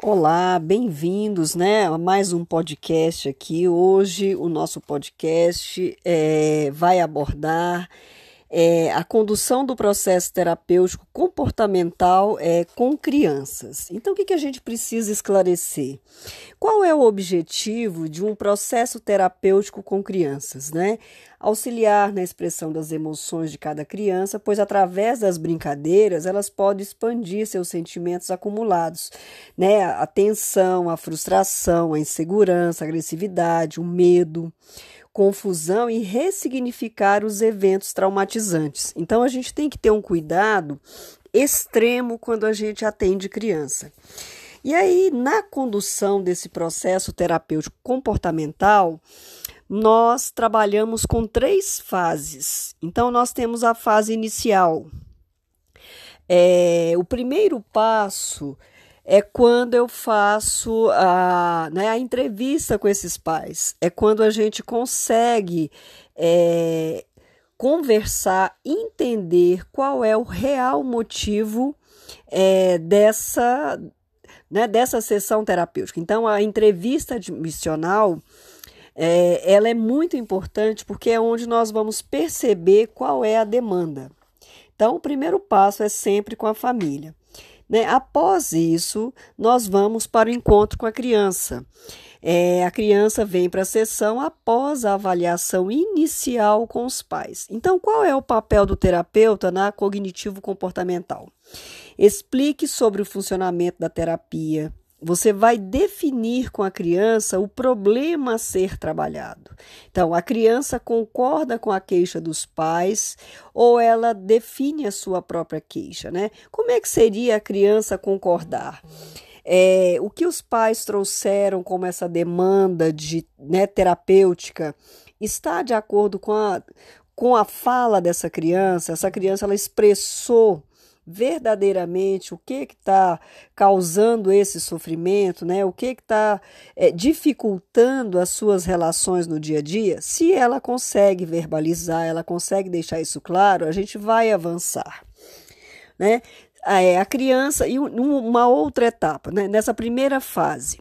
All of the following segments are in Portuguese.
Olá, bem-vindos, né, a mais um podcast aqui. Hoje o nosso podcast é, vai abordar é, a condução do processo terapêutico comportamental é, com crianças. Então, o que, que a gente precisa esclarecer? Qual é o objetivo de um processo terapêutico com crianças? Né? Auxiliar na expressão das emoções de cada criança, pois através das brincadeiras elas podem expandir seus sentimentos acumulados, né? A tensão, a frustração, a insegurança, a agressividade, o medo confusão e ressignificar os eventos traumatizantes. Então a gente tem que ter um cuidado extremo quando a gente atende criança. E aí, na condução desse processo terapêutico comportamental, nós trabalhamos com três fases. Então, nós temos a fase inicial. É, o primeiro passo é quando eu faço a, né, a entrevista com esses pais, é quando a gente consegue é, conversar, entender qual é o real motivo é, dessa, né, dessa sessão terapêutica. Então, a entrevista missional é, ela é muito importante porque é onde nós vamos perceber qual é a demanda. Então, o primeiro passo é sempre com a família. Né? Após isso, nós vamos para o encontro com a criança. É, a criança vem para a sessão após a avaliação inicial com os pais. Então, qual é o papel do terapeuta na cognitivo-comportamental? Explique sobre o funcionamento da terapia, você vai definir com a criança o problema a ser trabalhado. Então, a criança concorda com a queixa dos pais ou ela define a sua própria queixa, né? Como é que seria a criança concordar? É, o que os pais trouxeram como essa demanda de né, terapêutica está de acordo com a, com a fala dessa criança? Essa criança ela expressou verdadeiramente o que está causando esse sofrimento, né? o que está é, dificultando as suas relações no dia a dia, se ela consegue verbalizar, ela consegue deixar isso claro, a gente vai avançar. Né? É, a criança, e uma outra etapa, né? nessa primeira fase,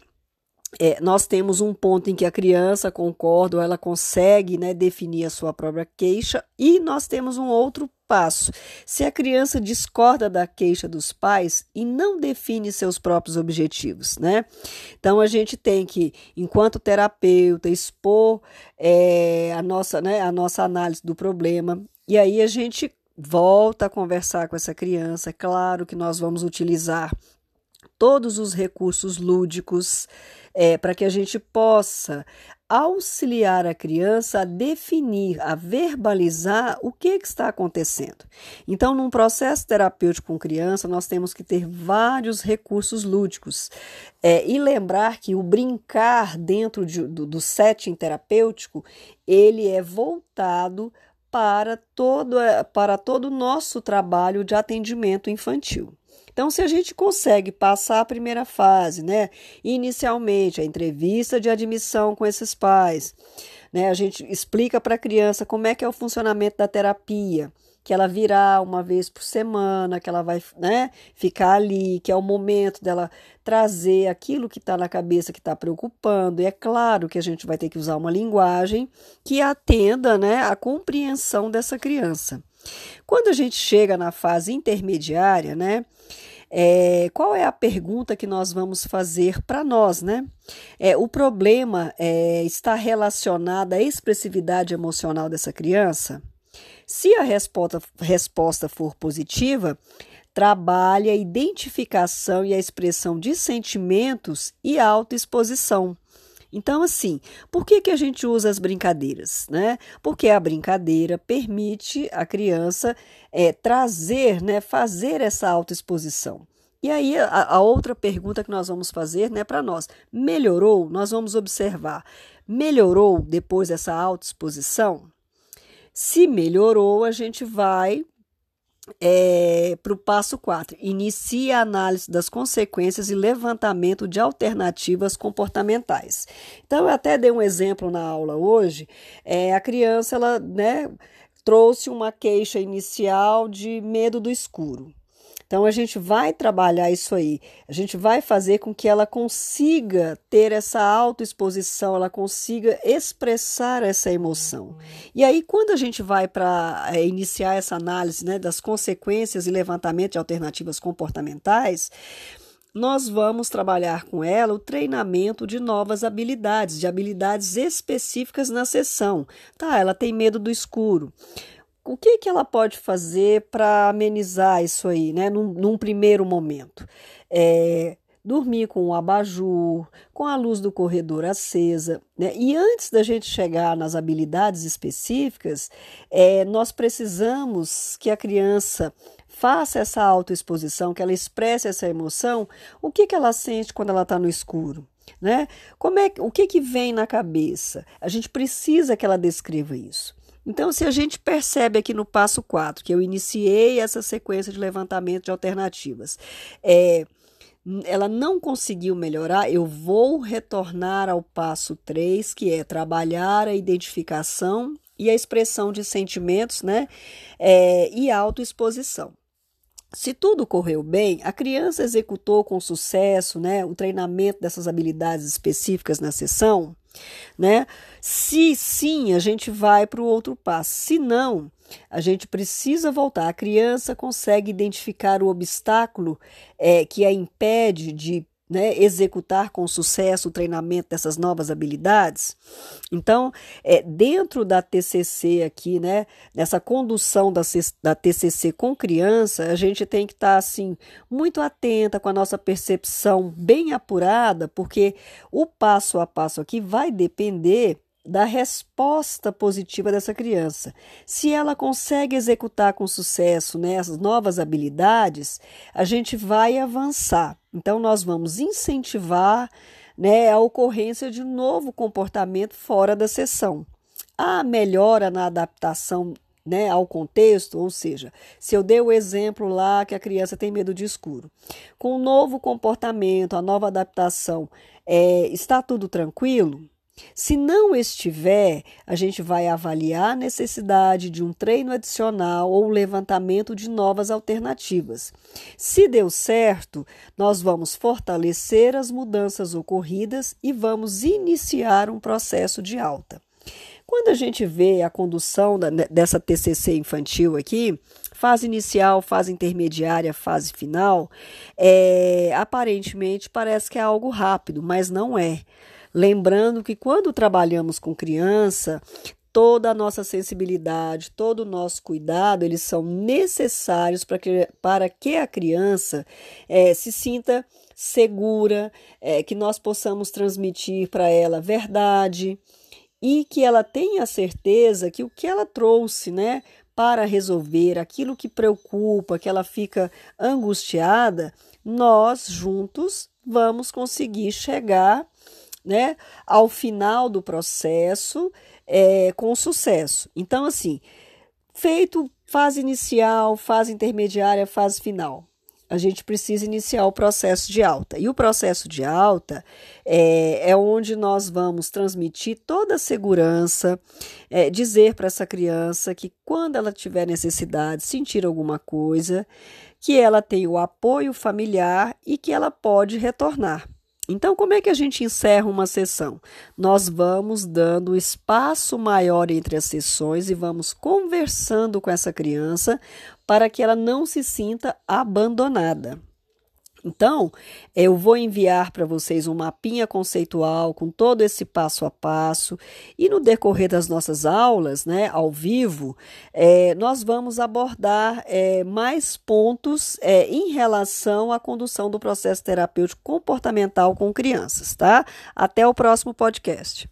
é, nós temos um ponto em que a criança concorda ou ela consegue né, definir a sua própria queixa, e nós temos um outro passo. Se a criança discorda da queixa dos pais e não define seus próprios objetivos, né? Então a gente tem que, enquanto terapeuta, expor é, a, nossa, né, a nossa análise do problema, e aí a gente volta a conversar com essa criança. É claro que nós vamos utilizar todos os recursos lúdicos é, para que a gente possa auxiliar a criança a definir, a verbalizar o que, está acontecendo. Então, num processo terapêutico com criança, nós temos que ter vários recursos lúdicos é, e lembrar que o brincar dentro de, do, do setting terapêutico ele é voltado para todo, para todo o nosso trabalho de atendimento infantil. Então, se a gente consegue passar a primeira fase, né, inicialmente a entrevista de admissão com esses pais, né, a gente explica para a criança como é que é o funcionamento da terapia, que ela virá uma vez por semana, que ela vai né, ficar ali, que é o momento dela trazer aquilo que está na cabeça que está preocupando. E é claro que a gente vai ter que usar uma linguagem que atenda né, a compreensão dessa criança. Quando a gente chega na fase intermediária, né? É, qual é a pergunta que nós vamos fazer para nós, né? É, o problema é, está relacionado à expressividade emocional dessa criança? Se a resposta, resposta for positiva, trabalhe a identificação e a expressão de sentimentos e autoexposição. Então, assim, por que, que a gente usa as brincadeiras? Né? Porque a brincadeira permite a criança é, trazer, né, fazer essa autoexposição. E aí, a, a, outra pergunta que nós vamos fazer né, para nós: melhorou? Nós vamos observar. Melhorou depois dessa autoexposição? Se melhorou, a gente vai é, para o passo 4. Inicie a análise das consequências e levantamento de alternativas comportamentais. Então, eu até dei um exemplo na aula hoje. É, a criança ela, né, trouxe uma queixa inicial de medo do escuro. Então a gente vai trabalhar isso aí. A gente vai fazer com que ela consiga ter essa autoexposição, ela consiga expressar essa emoção. E aí quando a gente vai para é, iniciar essa análise, né, das consequências e levantamento de alternativas comportamentais, nós vamos trabalhar com ela o treinamento de novas habilidades, de habilidades específicas na sessão. Tá, ela tem medo do escuro. O que, que ela pode fazer para amenizar isso aí, né, num, num primeiro momento? É, dormir com o abajur, com a luz do corredor acesa. Né? E antes da gente chegar nas habilidades específicas, é, nós precisamos que a criança faça essa autoexposição, que ela expresse essa emoção, o que, que ela sente quando ela está no escuro? Né? Como é, o que, que vem na cabeça? A gente precisa que ela descreva isso. Então, se a gente percebe aqui no passo 4, que eu iniciei essa sequência de levantamento de alternativas, é, ela não conseguiu melhorar, eu vou retornar ao passo 3, que é trabalhar a identificação e a expressão de sentimentos né, é, e autoexposição. Se tudo correu bem, a criança executou com sucesso né, o treinamento dessas habilidades específicas na sessão, né? Se sim, a gente vai para o outro passo. Se não, a gente precisa voltar. A criança consegue identificar o obstáculo é, que a impede de né, executar com sucesso o treinamento dessas novas habilidades. Então, é, dentro da TCC aqui, né, nessa condução da, da TCC com criança, a gente tem que estar tá, assim muito atenta com a nossa percepção bem apurada, porque o passo a passo aqui vai depender da resposta positiva dessa criança. Se ela consegue executar com sucesso né, as novas habilidades, a gente vai avançar. Então, nós vamos incentivar né, a ocorrência de um novo comportamento fora da sessão. A melhora na adaptação né, ao contexto, ou seja, se eu dei o exemplo lá que a criança tem medo de escuro, com o novo comportamento, a nova adaptação, é, está tudo tranquilo? Se não estiver, a gente vai avaliar a necessidade de um treino adicional ou levantamento de novas alternativas. Se deu certo, nós vamos fortalecer as mudanças ocorridas e vamos iniciar um processo de alta. Quando a gente vê a condução da, dessa TCC infantil aqui, fase inicial, fase intermediária, fase final, é, aparentemente parece que é algo rápido, mas não é. Lembrando que quando trabalhamos com criança, toda a nossa sensibilidade, todo o nosso cuidado, eles são necessários para que, para que a criança é, se sinta segura, é, que nós possamos transmitir para ela verdade e que ela tenha certeza que o que ela trouxe, né, para resolver aquilo que preocupa, que ela fica angustiada, nós juntos vamos conseguir chegar né, ao final do processo é, com sucesso. Então, assim, feito fase inicial, fase intermediária, fase final. A gente precisa iniciar o processo de alta. E o processo de alta é, é onde nós vamos transmitir toda a segurança, é, dizer para essa criança que quando ela tiver necessidade, sentir alguma coisa, que ela tem o apoio familiar e que ela pode retornar. Então, como é que a gente encerra uma sessão? Nós vamos dando espaço maior entre as sessões e vamos conversando com essa criança para que ela não se sinta abandonada. Então, eu vou enviar para vocês um mapinha conceitual com todo esse passo a passo, e no decorrer das nossas aulas, né, ao vivo, é, nós vamos abordar é, mais pontos é, em relação à condução do processo terapêutico comportamental com crianças, tá? Até o próximo podcast.